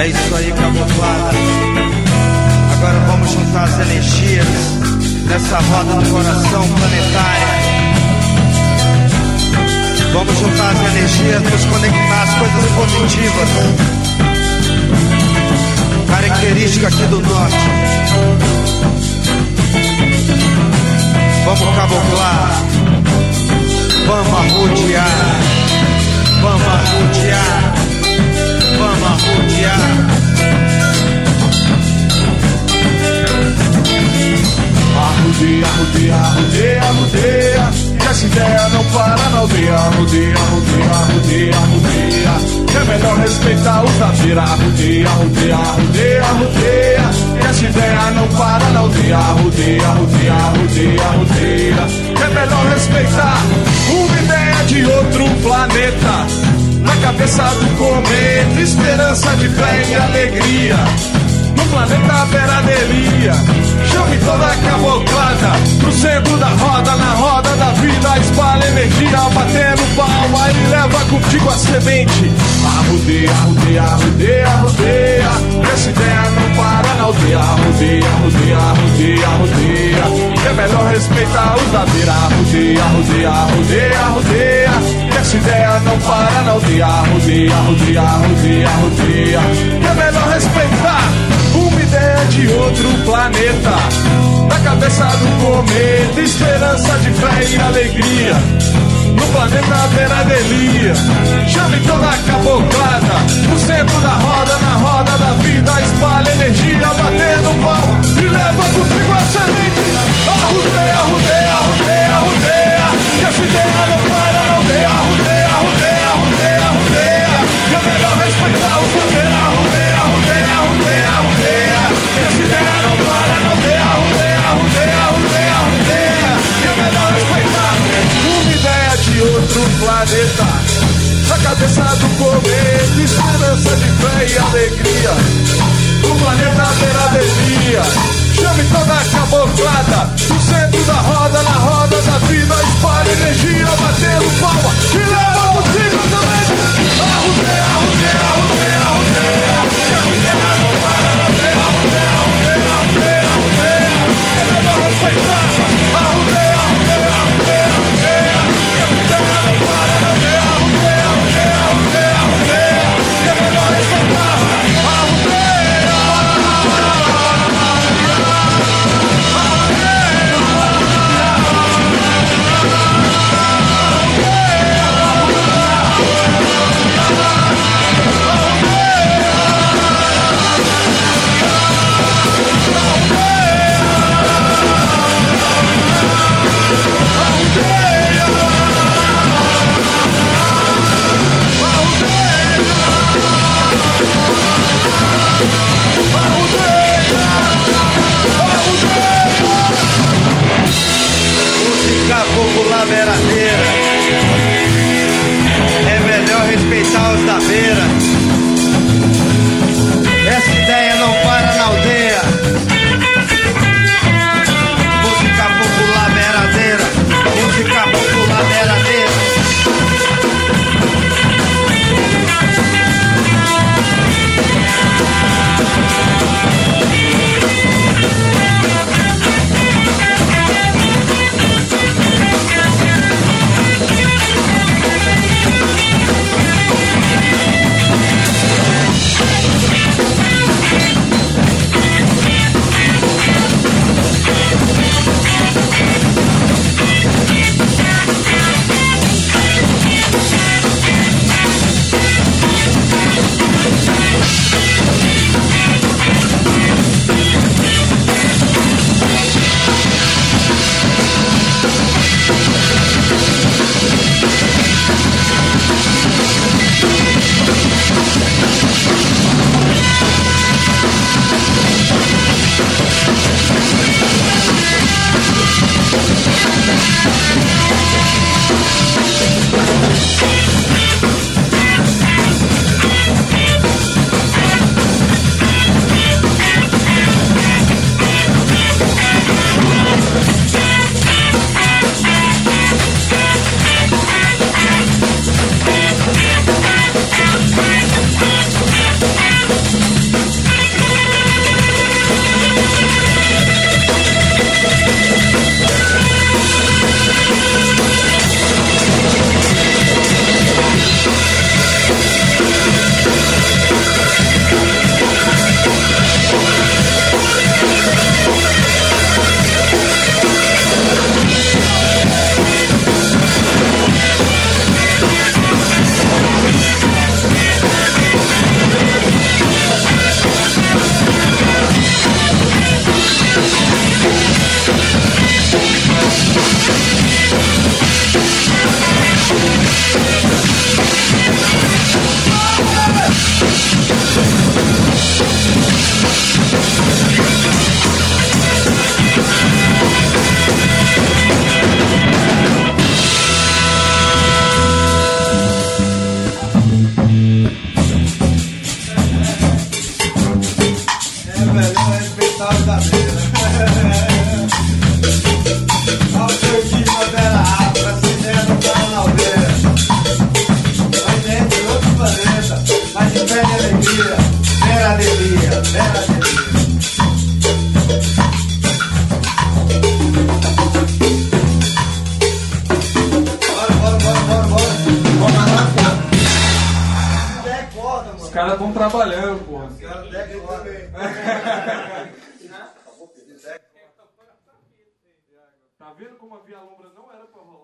É isso aí, caboclada. Agora vamos juntar as energias nessa roda do coração planetária. Vamos juntar as energias, nos conectar às coisas positivas. Característica aqui do norte. Vamos caboclar. Vamos arrodear. Arrodeia, arrodeia, arrodeia, arrodeia Que essa ideia não para na aldeia arrodeia, arrodeia, arrodeia Que é melhor respeitar os da beira Arrodeia, arrodeia, arrodeia, arrodeia Que essa ideia não para na aldeia arrodeia, arrodeia, arrodeia Que é melhor respeitar uma ideia de outro planeta Na cabeça do cometa Esperança de fé e alegria no planeta Veradelia. Chame toda a pro centro da roda, na roda da vida. Espalha energia, batendo palma e leva contigo a semente. Arrodeia, arrodeia, arrodeia, arrodeia. Essa ideia não para na aldeia. Arrodeia, arrodeia, arrodeia, arrodeia. É melhor respeitar os da beira. Arrodeia, arrodeia, arrodeia, arrodeia. Essa ideia não para na aldeia. Arrodeia, arrodeia, arrodeia, arrodeia. É melhor respeitar uma ideia de outro planeta. Cabeça do cometa, esperança de fé e alegria. No planeta Veradelia, chame toda a caboclada. Planeta. Na cabeça do cometa, esperança de fé e alegria. O planeta veradelia. Chame toda a caboclada. No centro da roda, na roda da vida. Thank trabalhando, porra. Tá vendo como a Via Lombra não era pra rolar?